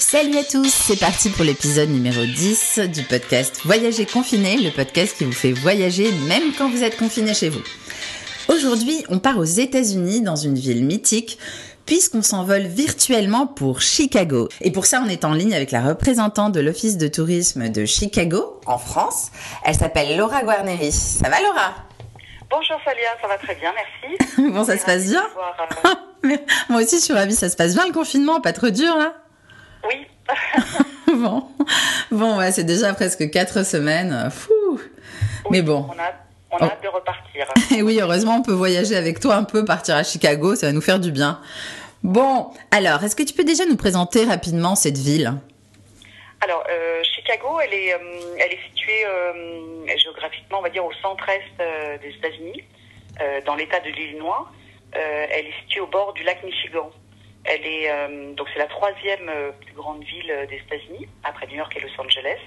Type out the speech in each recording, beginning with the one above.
Salut à tous, c'est parti pour l'épisode numéro 10 du podcast Voyager confiné, le podcast qui vous fait voyager même quand vous êtes confiné chez vous. Aujourd'hui, on part aux États-Unis dans une ville mythique puisqu'on s'envole virtuellement pour Chicago. Et pour ça, on est en ligne avec la représentante de l'Office de tourisme de Chicago, en France. Elle s'appelle Laura Guarneri. Ça va Laura? Bonjour Salia, ça va très bien, merci. bon, ça se passe bien euh, Moi aussi, je suis ravie, ça se passe bien le confinement, pas trop dur là? Oui. bon, bon ouais, c'est déjà presque quatre semaines. Fou. Mais bon. On a, on a hâte de repartir. Et oui, heureusement, on peut voyager avec toi un peu, partir à Chicago, ça va nous faire du bien. Bon, alors, est-ce que tu peux déjà nous présenter rapidement cette ville? Alors, euh, Chicago, elle est, euh, elle est située euh, géographiquement, on va dire, au centre-est des États-Unis, dans l'État de l'Illinois. Elle est située au bord du lac Michigan. Elle est donc c'est la troisième plus grande ville des États-Unis après New York et Los Angeles.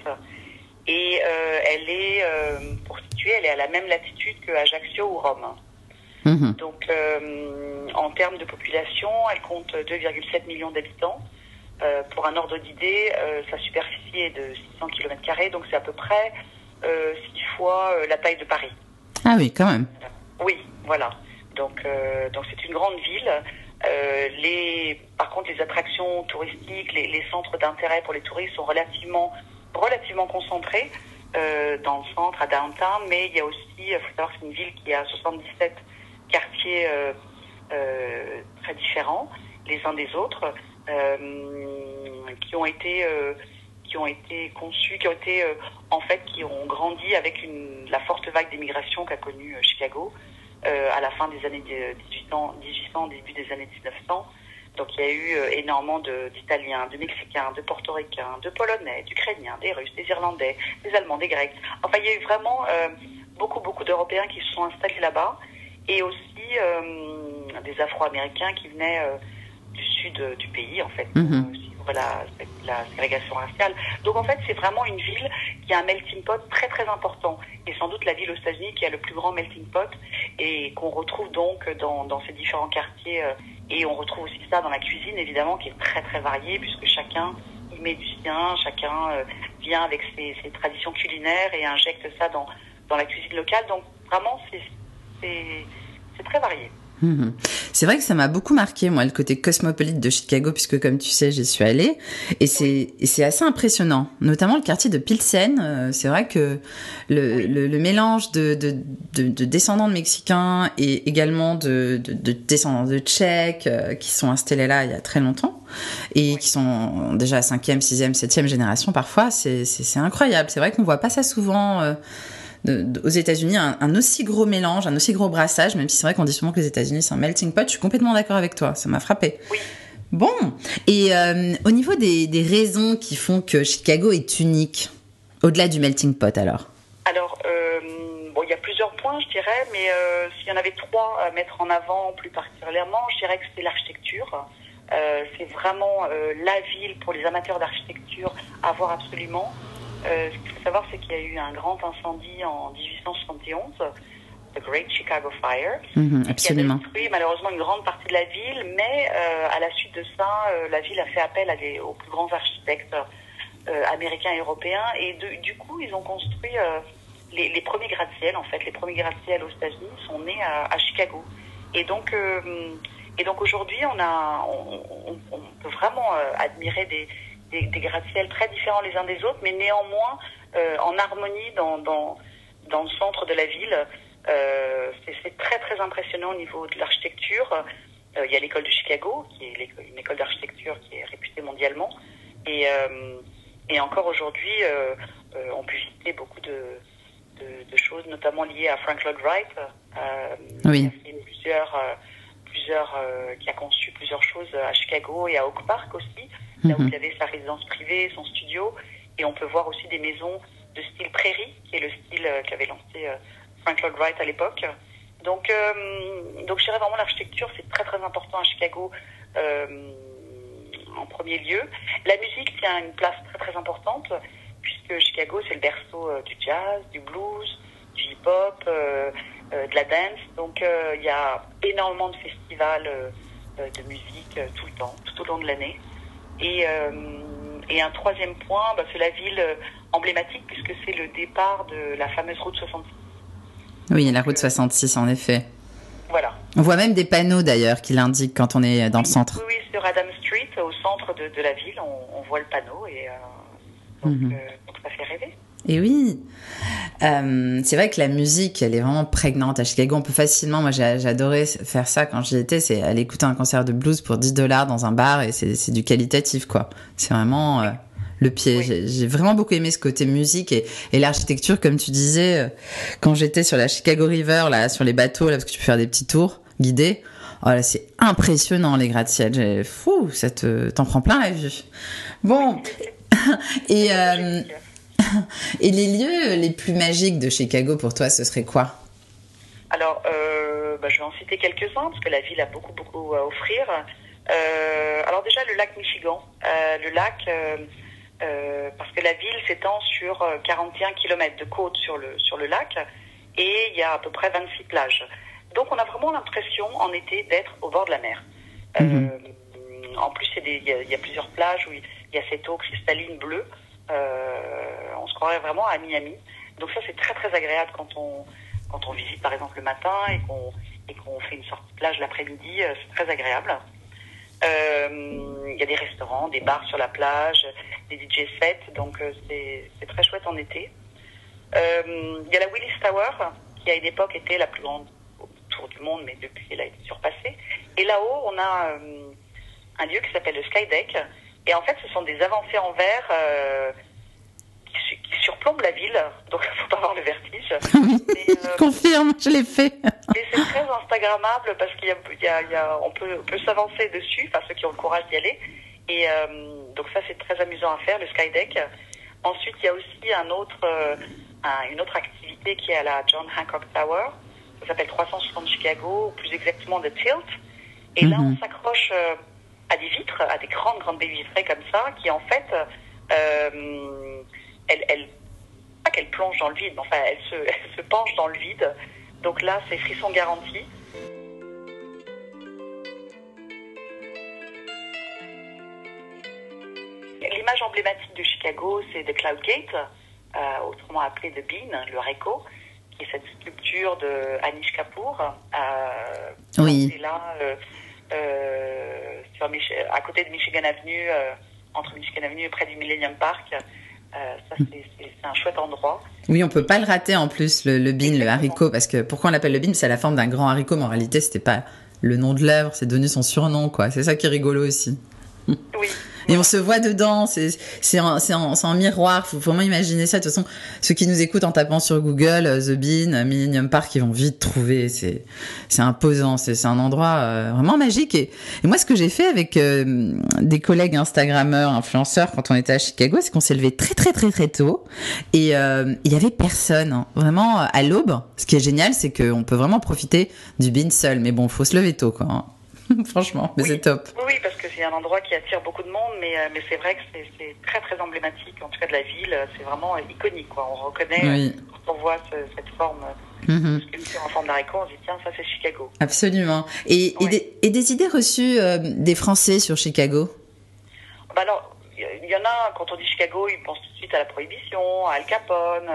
Et elle est, pour situer, elle est à la même latitude que Ajaccio ou Rome. Mhm. Donc, euh, en termes de population, elle compte 2,7 millions d'habitants. Euh, pour un ordre d'idée, euh, sa superficie est de 600 km, donc c'est à peu près euh, six fois euh, la taille de Paris. Ah oui, quand même. Oui, voilà. Donc, euh, donc c'est une grande ville. Euh, les, par contre, les attractions touristiques, les, les centres d'intérêt pour les touristes sont relativement, relativement concentrés euh, dans le centre, à downtown, mais il y a aussi, il faut savoir que c'est une ville qui a 77 quartiers euh, euh, très différents les uns des autres, euh, qui ont été euh, qui ont été conçus, qui ont été euh, en fait qui ont grandi avec une, la forte vague d'immigration qu'a connue euh, Chicago. euh, à la fin des années de- 1800, 1800, début des années 1900. Donc il y a eu euh, énormément d'Italiens, de, Mexicains, de Portoricains, de Polonais, d'Ukrainiens, des Russes, des Irlandais, des Allemands, des Grecs. Enfin il y a eu vraiment euh, beaucoup beaucoup d'Européens qui se sont installés là-bas et aussi euh, des Afro-Américains qui venaient euh, du sud euh, du pays en fait Mhm. La, ségrégation raciale. Donc en fait c'est vraiment une ville qui a un melting pot très très important et sans doute la ville aux États-Unis qui a le plus grand melting pot et qu'on retrouve donc dans, ces différents quartiers euh, et on retrouve aussi ça dans la cuisine évidemment qui est très très variée puisque chacun y met du sien, chacun euh, vient avec ses, traditions culinaires et injecte ça dans, dans la cuisine locale. Donc vraiment c'est très varié. Mhm. C'est vrai que ça m'a beaucoup marqué, moi, le côté cosmopolite de Chicago, puisque comme tu sais, j'y suis allée. Et c'est, assez impressionnant. Notamment le quartier de Pilsen. euh, c'est vrai que le, le, le mélange de, de, de, de descendants de Mexicains et également de, de, de descendants de Tchèques euh, qui sont installés là il y a très longtemps et qui sont déjà à 5e, 6e, 7e génération parfois, c'est incroyable. C'est vrai qu'on voit pas ça souvent. euh, de- de- aux États-Unis un, un aussi gros mélange, un aussi gros brassage, même si c'est vrai qu'on dit souvent que les États-Unis c'est un melting pot. Je suis complètement d'accord avec toi, ça m'a frappé. Oui. Bon, et euh, au niveau des, des raisons qui font que Chicago est unique, au-delà du melting pot alors? Alors, euh, bon, il y a plusieurs points, je dirais, mais euh, s'il y en avait trois à mettre en avant plus particulièrement, je dirais que c'est l'architecture. C'est vraiment la ville pour les amateurs d'architecture à voir absolument. Euh, ce qu'il faut savoir, c'est qu'il y a eu un grand incendie en 1871, The Great Chicago Fire, Mhm, qui a Absolument. détruit malheureusement une grande partie de la ville, mais euh, à la suite de ça, euh, la ville a fait appel à des, aux plus grands architectes américains et européens, et de- du coup, ils ont construit les, les premiers gratte-ciel. En fait, les premiers gratte-ciel aux États-Unis sont nés à, à Chicago, et donc, et donc aujourd'hui, on a, on, on- on peut vraiment admirer des, des, des gratte-ciel très différents les uns des autres, mais néanmoins euh, en harmonie dans, dans, dans le centre de la ville. Euh, c'est- très très impressionnant au niveau de l'architecture. Euh, Il y a l'école de Chicago, qui est une école d'architecture qui est réputée mondialement. Et, et encore aujourd'hui, on peut visiter beaucoup de, de, de choses, notamment liées à Frank Lloyd Wright, Oui. qui a fait plusieurs, plusieurs, qui a conçu plusieurs choses à Chicago et à Oak Park aussi, là où Mhm. il avait sa résidence privée, son studio. Et on peut voir aussi des maisons de style prairie, qui est le style euh, qu'avait lancé euh, Frank Lloyd Wright à l'époque. Donc, euh, donc je dirais vraiment l'architecture, c'est très très important à Chicago euh, en premier lieu. La musique tient une place très très importante, puisque Chicago c'est le berceau euh, du jazz, du blues, du hip-hop, de la dance. Donc il y a énormément de festivals de musique tout le temps, tout au long de l'année. Et, euh, et un troisième point, bah, c'est la ville emblématique puisque c'est le départ de la fameuse route 66. Oui, la route 66 en effet. Voilà. On voit même des panneaux d'ailleurs qui l'indiquent quand on est dans le centre. Oui, oui, sur Adam Street, au centre de, de la ville, on, on, voit le panneau et donc, mm -hmm. donc ça fait rêver. Et oui, euh, c'est vrai que la musique, elle est vraiment prégnante à Chicago. On peut facilement, moi j'ai adoré faire ça quand j'y étais, c'est aller écouter un concert de blues pour 10 dollars dans un bar et c'est du qualitatif quoi. C'est vraiment euh, le pied. Oui. J'ai vraiment beaucoup aimé ce côté musique et, et l'architecture, comme tu disais, euh, quand j'étais sur la Chicago River, là, sur les bateaux, là, parce que tu peux faire des petits tours guidés. Oh là, c'est impressionnant les gratte-ciels. Fou, ça te, t'en prends plein la vue. Bon. et, euh, Et les lieux les plus magiques de Chicago pour toi, ce serait quoi? Alors, euh, bah, je vais en citer quelques-uns parce que la ville a beaucoup, beaucoup à offrir. Euh, alors déjà, le lac Michigan. Euh, le lac, parce que la ville s'étend sur 41 km de côte sur le, sur le lac et il y a à peu près 26 plages. Donc on a vraiment l'impression en été d'être au bord de la mer. -hmm. en plus, il y, a, il y, a plusieurs plages où il y a cette eau cristalline bleue. Euh, on se croirait vraiment à Miami. Donc ça, c'est très très agréable quand on quand on visite par exemple le matin et qu'on fait une sortie de plage l'après-midi, euh, c'est très agréable. Euh, il y a des restaurants, des bars sur la plage, des DJ sets, donc c'est très chouette en été. Il y a la Willis Tower, qui à une époque était la plus grande autour du monde, mais depuis elle a été surpassée. Et là-haut, on a un lieu qui s'appelle le Skydeck, et en fait, ce sont des avancées en verre euh, qui, qui, surplombent la ville, donc il ne faut pas avoir le vertige. mais, euh, confirme, je l'ai fait. et c'est très Instagrammable parce qu'il y a, y a, y a, on peut, s'avancer dessus, enfin ceux qui ont le courage d'y aller. Et euh, donc ça, c'est très amusant à faire, le skydeck. Ensuite, il y a aussi un autre, euh, un, une autre activité qui est à la John Hancock Tower. Ça s'appelle 360 Chicago, ou plus exactement The Tilt. Et mm -hmm. là, on s'accroche à des vitres, à des grandes, grandes baies vitrées comme ça, qui en fait, euh, elles, pas qu'elles plongent dans le vide, mais enfin, elles se, elles se penchent dans le vide. Donc là, c'est frisson garanti. L'image emblématique de Chicago, c'est The Cloud Gate, euh, autrement appelé The Bean, le Reco, qui est cette sculpture de Anish Kapoor. Euh, oui. là, sur Mich à côté de Michigan Avenue, euh, entre Michigan Avenue et près du Millennium Park. Euh, ça, c'est un chouette endroit. Oui, on peut pas le rater en plus, le, le bean, Exactement. le haricot, parce que pourquoi on l'appelle le bean C'est la forme d'un grand haricot, mais en réalité, c'était pas le nom de l'œuvre, c'est devenu son surnom, quoi. C'est ça qui est rigolo aussi. Oui. Et on se voit dedans, c'est en, en, en miroir, faut vraiment imaginer ça. De toute façon, ceux qui nous écoutent en tapant sur Google, uh, The Bean, Millennium Park, ils vont vite trouver. C'est imposant, c'est un endroit euh, vraiment magique. Et, et, moi, ce que j'ai fait avec euh, des collègues Instagrammeurs, influenceurs, quand on était à Chicago, c'est qu'on s'est levé très très très très tôt. Et euh, il y avait personne, hein. vraiment à l'aube. Ce qui est génial, c'est qu'on peut vraiment profiter du Bean seul. Mais bon, faut se lever tôt, quoi. Hein. Franchement, mais oui. c'est top. Oui, c'est un endroit qui attire beaucoup de monde, mais, euh, mais c'est vrai que c'est très très emblématique, en tout cas de la ville. C'est vraiment iconique, quoi. On reconnaît, oui. quand on voit ce, cette forme. Mm -hmm. sculpture en forme d'haricot, on se dit tiens, ça c'est Chicago. Absolument. Et, des, et, des, idées reçues euh, des Français sur Chicago? Bah alors, il y en a, quand on dit Chicago, ils pensent tout de suite à la prohibition, à Al Capone,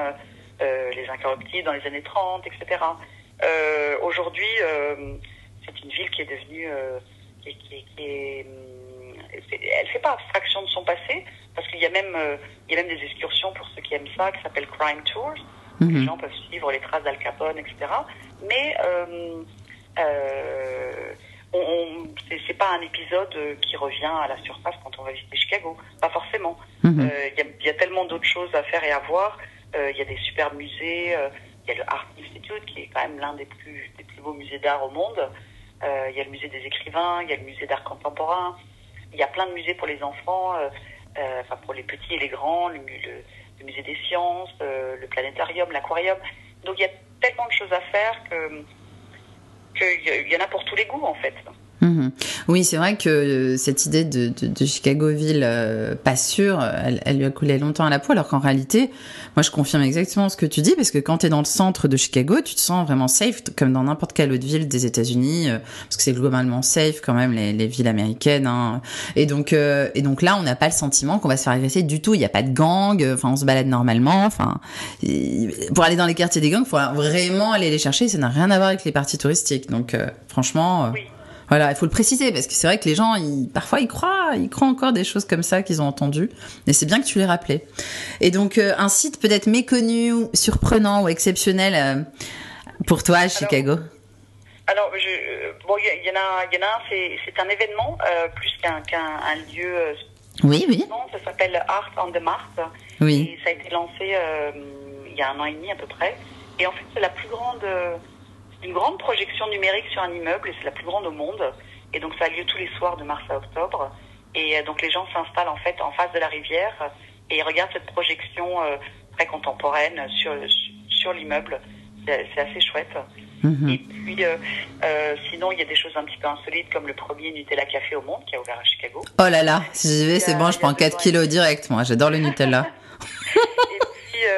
euh, les incorruptibles dans les années 30, etc. Euh, Aujourd'hui, c'est une ville qui est devenue, euh, qui, est, elle fait pas abstraction de son passé parce qu'il y a même, euh, il y a même des excursions pour ceux qui aiment ça qui s'appellent Crime Tours. Mm -hmm. Les gens peuvent suivre les traces d'Al Capone, etc. Mais euh, on, on c'est pas un épisode qui revient à la surface quand on va visiter Chicago, pas forcément. Il mm -hmm. y, a, y, a, tellement d'autres choses à faire et à voir. Il y a des super musées. Il y a le Art Institute qui est quand même l'un des plus, des plus beaux musées d'art au monde. Il euh, y a le musée des écrivains, il y a le musée d'art contemporain. Il y a plein de musées pour les enfants, euh, enfin pour les petits et les grands, le, le, le musée des sciences, le planétarium, l'aquarium. Donc il y a tellement de choses à faire que qu'il y en a pour tous les goûts en fait. Mhm. Oui, c'est vrai que euh, cette idée de, de, de Chicago-ville euh, pas sûre, elle, elle, lui a coulé longtemps à la peau, alors qu'en réalité, moi je confirme exactement ce que tu dis, parce que quand tu es dans le centre de Chicago, tu te sens vraiment safe, comme dans n'importe quelle autre ville des États-Unis, euh, parce que c'est globalement safe quand même les, les villes américaines. Hein. Et donc, euh, et donc là, on n'a pas le sentiment qu'on va se faire agresser du tout. Il n'y a pas de gang, enfin on se balade normalement. Enfin, pour aller dans les quartiers des gangs, il faut vraiment aller les chercher. Ça n'a rien à voir avec les parties touristiques. Donc, franchement. Oui. Voilà, il faut le préciser parce que c'est vrai que les gens, ils, parfois, ils croient, ils croient encore des choses comme ça qu'ils ont entendues. Mais c'est bien que tu les rappelais. Et donc, euh, un site peut-être méconnu, surprenant ou exceptionnel euh, pour toi à Chicago? Alors, je, euh, bon, il y, en a, il y en a un, c'est un événement euh, plus qu'un qu un lieu. oui, oui. Ça s'appelle Art on the Mars. Oui. Et ça a été lancé il y a un an et demi à peu près. Et en fait, c'est la plus grande une grande projection numérique sur un immeuble et c'est la plus grande au monde. Et donc ça a lieu tous les soirs de mars à octobre. Et euh, donc les gens s'installent en fait en face de la rivière et ils regardent cette projection euh, très contemporaine sur sur l'immeuble. C'est assez chouette. -hmm. Et puis euh, euh, sinon il y a des choses un petit peu insolites comme le premier Nutella Café au monde qui a ouvert à Chicago. Oh là là, si j'y vais c'est bon, je prends 4 kilos direct. Moi j'adore le Nutella.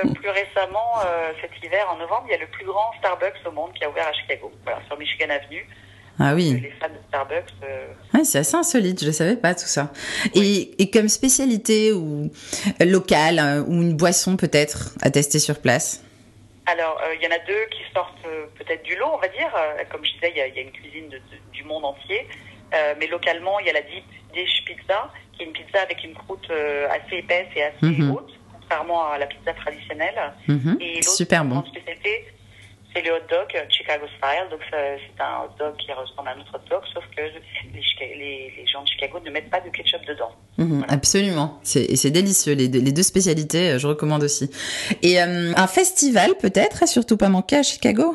Euh, plus récemment, euh, cet hiver, en novembre, il y a le plus grand Starbucks au monde qui a ouvert à Chicago, voilà, sur Michigan Avenue. Ah oui. Les fans de Starbucks. Euh... Ouais, c'est assez insolite, je ne savais pas tout ça. Oui. Et, et, comme spécialité ou locale ou une boisson peut-être à tester sur place? Alors, il euh, y en a deux qui sortent euh, peut-être du lot, on va dire. comme je disais, il y, y, a une cuisine de, de, du monde entier. mais localement, il y a la Deep Dish Pizza, qui est une pizza avec une croûte assez épaisse et assez mm -hmm. haute contrairement à la pizza traditionnelle. Mm -hmm. Et Super bon. spécialité, c'est le hot dog Chicago style. Donc c'est un hot dog qui ressemble à notre hot dog, sauf que les, les, les gens de Chicago ne mettent pas de ketchup dedans. Voilà. Absolument. Et c'est délicieux. Les deux, les deux, spécialités, je recommande aussi. Et euh, un festival peut-être, à surtout pas manquer à Chicago?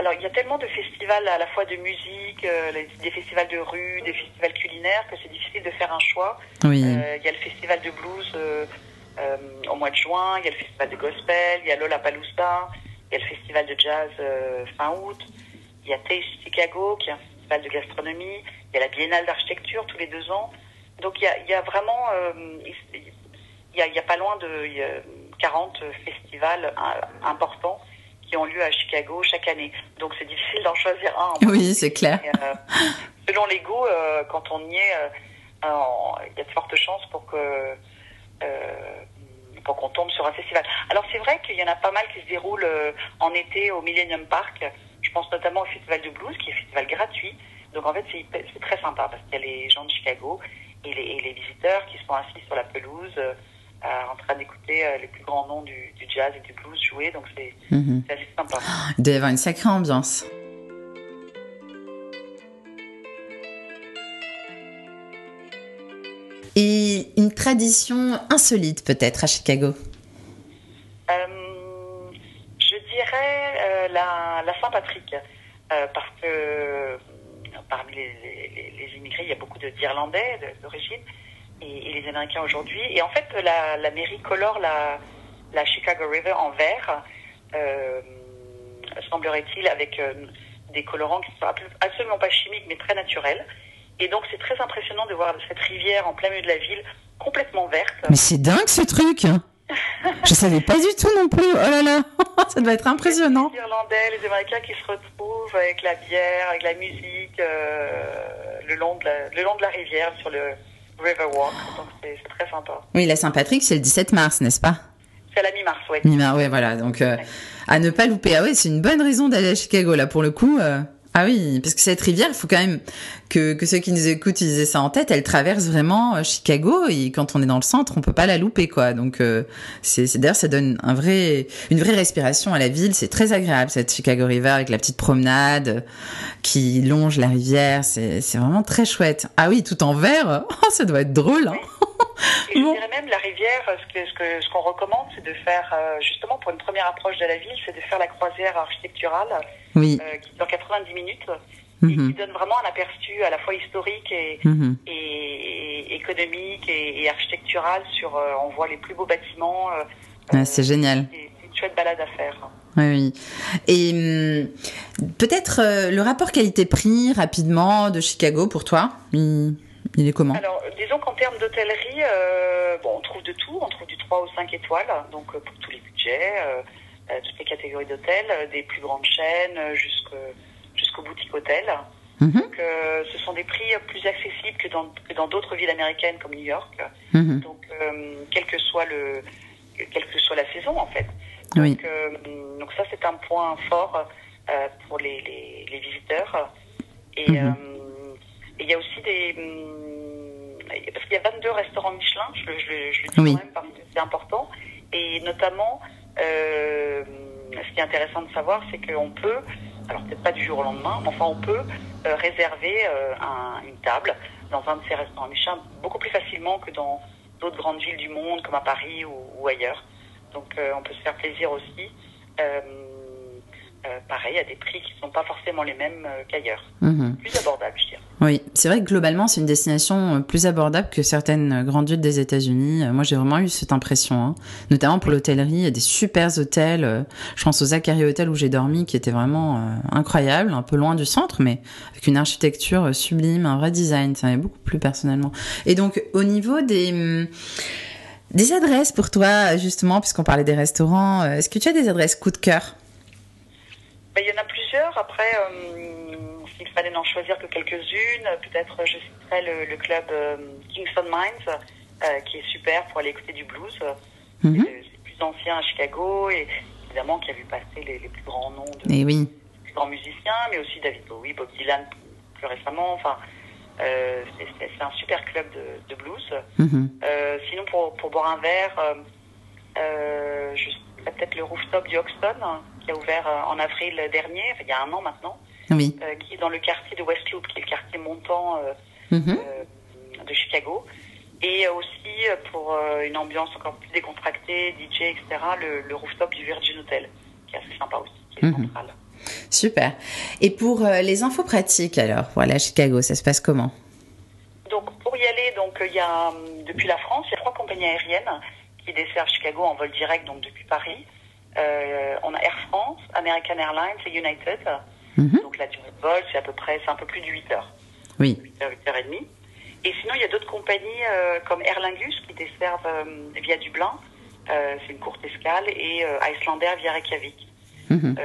Alors, il y a tellement de festivals à la fois de musique, euh, des festivals de rue, des festivals culinaires, que c'est difficile de faire un choix. Oui. Euh, il y a le festival de blues euh, euh, au mois de juin, il y a le festival de gospel, il y a Lollapalooza, il y a le festival de jazz euh, fin août, il y a Taste Chicago, qui est un festival de gastronomie, il y a la Biennale d'architecture tous les deux ans. Donc il y a, il y a vraiment, euh, il y a, il y a pas loin de 40 festivals importants qui ont lieu à Chicago chaque année. Donc c'est difficile d'en choisir un. Oui, c'est clair. Et, euh, selon les goûts, euh, quand on y est, il y a de fortes chances pour que pour qu'on tombe sur un festival. Alors c'est vrai qu'il y en a pas mal qui se déroulent en été au Millennium Park. Je pense notamment au Festival de Blues, qui est un festival gratuit. Donc en fait c'est très sympa parce qu'il y a les gens de Chicago et les, et les, visiteurs qui sont assis sur la pelouse euh, en train d'écouter euh, les plus grands noms du, du, jazz et du blues jouer. Donc c'est mm -hmm. assez sympa. Il doit y avoir une sacrée ambiance. Et une tradition insolite peut-être à Chicago? Euh, Je dirais euh, la, Saint-Patrick. Euh, parce que parmi les, immigrés, il y a beaucoup d'Irlandais d'origine et, les Américains aujourd'hui. Et en fait, la, mairie colore la, la Chicago River en vert, semblerait-il, avec des colorants qui sont absolument pas chimiques, mais très naturels. Et donc, c'est très impressionnant de voir cette rivière en plein milieu de la ville, complètement verte. Mais c'est dingue ce truc Je savais pas du tout non plus. Oh là là, ça doit être impressionnant. Les Irlandais, les Américains qui se retrouvent avec la bière, avec la musique, euh, le, long de la, le long de la rivière sur le Riverwalk. Donc c'est très sympa. Oui, la Saint-Patrick, c'est le 17 mars, n'est-ce pas? C'est la mi-mars, oui. Mi-mars, oui, voilà. Donc euh, ouais. à ne pas louper. Ah oui, c'est une bonne raison d'aller à Chicago là pour le coup. Euh... Ah oui, parce que cette rivière, il faut quand même que, que ceux qui nous écoutent ils aient ça en tête. Elle traverse vraiment Chicago et quand on est dans le centre, on peut pas la louper quoi. Donc euh, c'est d'ailleurs ça donne un vrai une vraie respiration à la ville. C'est très agréable cette Chicago River avec la petite promenade qui longe la rivière. C'est vraiment très chouette. Ah oui, tout en vert. Oh, ça doit être drôle. Hein bon. je dirais même la rivière, ce que ce que ce qu'on recommande, c'est de faire euh, justement pour une première approche de la ville, c'est de faire la croisière architecturale oui. euh, qui dure 90 minutes mm -hmm. et qui donne vraiment un aperçu à la fois historique et, et, et économique et, et, architectural sur. Euh, on voit les plus beaux bâtiments. Ah, c'est génial. C'est une chouette balade à faire. Oui, Et hum, peut-être euh, le rapport qualité-prix rapidement de Chicago pour toi, il, est comment? Alors, disons qu'en termes d'hôtellerie, euh, bon, on trouve de tout. On trouve du 3 ou 5 étoiles, donc pour tous les budgets, toutes les catégories d'hôtels, des plus grandes chaînes jusqu'aux boutiques hôtels. Mhm. Donc, euh, ce sont des prix plus accessibles que dans dans d'autres villes américaines comme New York. Mhm. Donc, euh, quel que soit le quelle que soit la saison en fait. Donc, euh, donc ça c'est un point fort pour les, les, les, visiteurs. Et mhm. il y a aussi des parce qu'il y a 22 restaurants Michelin, je, je, je le dis quand même parce que c'est important. Et notamment, ce qui est intéressant de savoir, c'est qu'on peut alors peut-être pas du jour au lendemain, mais enfin on peut euh, réserver euh, un, une table dans un de ces restaurants Michelin beaucoup plus facilement que dans d'autres grandes villes du monde comme à Paris ou, ou ailleurs. Donc euh, on peut se faire plaisir aussi. Pareil, à des prix qui ne sont pas forcément les mêmes qu'ailleurs. Mhm. Plus abordable, je dirais. Oui, c'est vrai que globalement, c'est une destination euh, plus abordable que certaines grandes villes des États-Unis. Euh, moi, j'ai vraiment eu cette impression, hein. notamment pour l'hôtellerie. Il y a des super hôtels. Euh, je pense au Zachary Hotel où j'ai dormi, qui était vraiment incroyable, un peu loin du centre, mais avec une architecture sublime, un vrai design. Ça m'avait beaucoup plu personnellement. Et donc, au niveau des hum, des adresses pour toi, justement, puisqu'on parlait des restaurants, est-ce que tu as des adresses coup de cœur? Ben, Il y en a plusieurs. Après s'il fallait n'en choisir que quelques-unes, peut-être je citerai le, club euh, Kingston Mines, euh, qui est super pour aller écouter du blues. Mhm. C'est plus ancien à Chicago et évidemment qui a vu passer les, plus grands noms de et eh oui. plus grands musiciens, mais aussi David Bowie, Bob Dylan plus récemment. Enfin, euh, c'est un super club de, blues. Mhm. sinon, pour, pour boire un verre, euh, peut-être le rooftop du Hoxton, qui a ouvert en avril dernier, il y a un an maintenant. Euh, qui est dans le quartier de West Loop, qui est le quartier montant euh, mhm. euh, de Chicago. Et aussi, pour une ambiance encore plus décontractée, DJ, etc., le, rooftop du Virgin Hotel, qui est assez sympa aussi, qui est mhm. central. Super. Et pour les infos pratiques, alors, voilà, Chicago, ça se passe comment? Donc, pour y aller, donc il y a, depuis la France, il y a trois compagnies aériennes qui desservent Chicago en vol direct, donc depuis Paris. On a Air France, American Airlines et United. Mhm. Donc la durée de vol, c'est à peu près, c'est un peu plus de 8 heures. Oui. 8 heures, 8 heures et demie. Et sinon, il y a d'autres compagnies euh, comme Aer Lingus qui desservent euh, via Dublin. Euh, c'est une courte escale et Icelandair via Reykjavik. Mhm.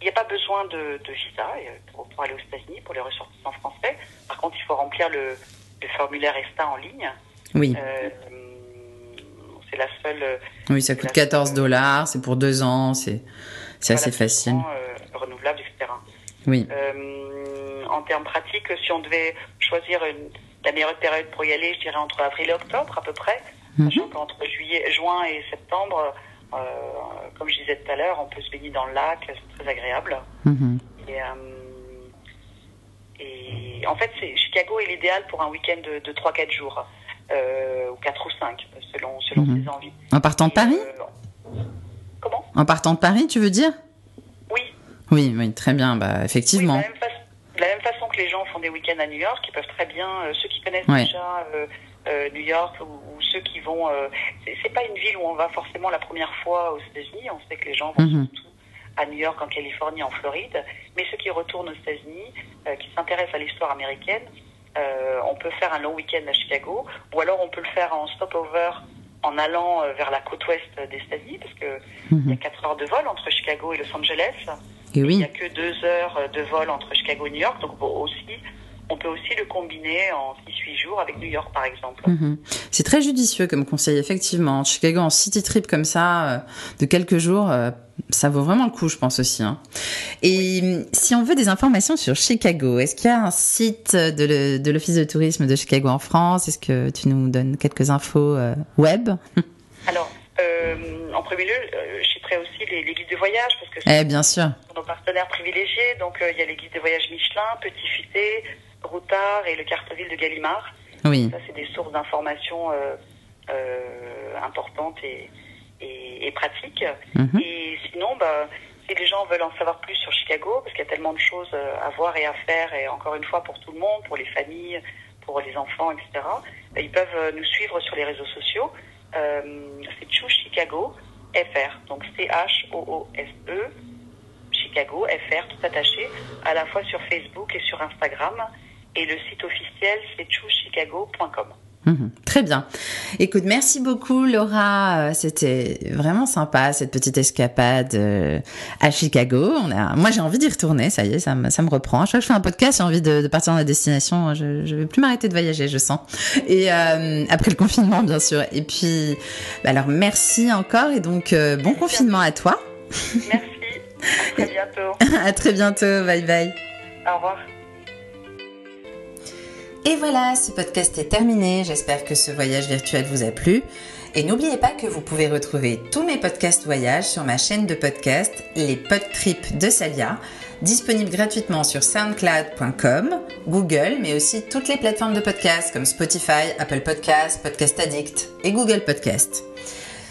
il n'y a pas besoin de, de visa pour, pour, aller aux États-Unis pour les ressortissants français. Par contre, il faut remplir le, le formulaire ESTA en ligne. Oui. C'est la seule. Oui, ça coûte 14 dollars, c'est pour deux ans, c'est assez facile renouvelables, etc. Oui. Euh, en termes pratiques, si on devait choisir une, la meilleure période pour y aller, je dirais entre avril et octobre à peu près, mhm. sachant qu'entre juillet, juin et septembre, euh, comme je disais tout à l'heure, on peut se baigner dans le lac, c'est très agréable. Mhm. Et, euh, et, en fait, Chicago est l'idéal pour un week-end de, de 3-4 jours, euh, ou 4 ou 5, selon, selon mhm. ses envies. En partant de Paris euh, Comment? En partant de Paris, tu veux dire? Oui, oui, très bien, bah, effectivement. de, la même façon que les gens font des week-ends à New York, ils peuvent très bien, euh, ceux qui connaissent déjà euh, euh, New York ou, ceux qui vont... c'est pas une ville où on va forcément la première fois aux États-Unis, on sait que les gens vont mhm. surtout à New York, en Californie, en Floride, mais ceux qui retournent aux États-Unis, qui s'intéressent à l'histoire américaine, on peut faire un long week-end à Chicago, ou alors on peut le faire en stopover en allant vers la côte ouest des États-Unis, parce que mhm. y a 4 heures de vol entre Chicago et Los Angeles. Il n'y a que deux heures de vol entre Chicago et New York, donc aussi, on peut aussi le combiner en 6-8 jours avec New York, par exemple. Mhm. C'est très judicieux comme conseil, effectivement. Chicago en city trip comme ça, euh, de quelques jours, euh, ça vaut vraiment le coup, je pense aussi. Hein. Et si on veut des informations sur Chicago, est-ce qu'il y a un site de l'Office de tourisme de Chicago en France? Est-ce que tu nous donnes quelques infos euh, web? Alors, en premier lieu, aussi les, guides de voyage parce que eh, bien sûr. nos partenaires privilégiés. Donc il y a les guides de voyage Michelin, Petit Futé, Routard et le Carteville de Gallimard. Oui. Ça c'est des sources d'informations euh, euh, importantes et, et, pratiques. Mhm. Et sinon, bah, si les gens veulent en savoir plus sur Chicago, parce qu'il y a tellement de choses à voir et à faire, et encore une fois pour tout le monde, pour les familles, pour les enfants, etc. Bah, ils peuvent nous suivre sur les réseaux sociaux. c'est Chou Chicago FR. Donc C-H-O-O-S-E, Chicago, FR, tout attaché, à la fois sur Facebook et sur Instagram. Et le site officiel, c'est choosechicago.com. Mhm. très bien. Écoute, merci beaucoup Laura. Euh, c'était vraiment sympa cette petite escapade euh, à Chicago. On a, moi j'ai envie d'y retourner. Ça y est, ça me, ça me reprend. Chaque fois que je fais un podcast, j'ai envie de, partir dans la destination. Je, je vais plus m'arrêter de voyager, je sens. Et euh, après le confinement, bien sûr. Et puis, bah alors merci encore et donc bon confinement à toi. Merci. À très bientôt. à très bientôt. Bye bye. Au revoir. Et voilà, ce podcast est terminé. J'espère que ce voyage virtuel vous a plu. Et n'oubliez pas que vous pouvez retrouver tous mes podcasts voyages sur ma chaîne de podcast, les Podtrips de Salia, disponible gratuitement sur soundcloud.com, Google, mais aussi toutes les plateformes de podcasts comme Spotify, Apple Podcasts, Podcast Addict et Google Podcasts.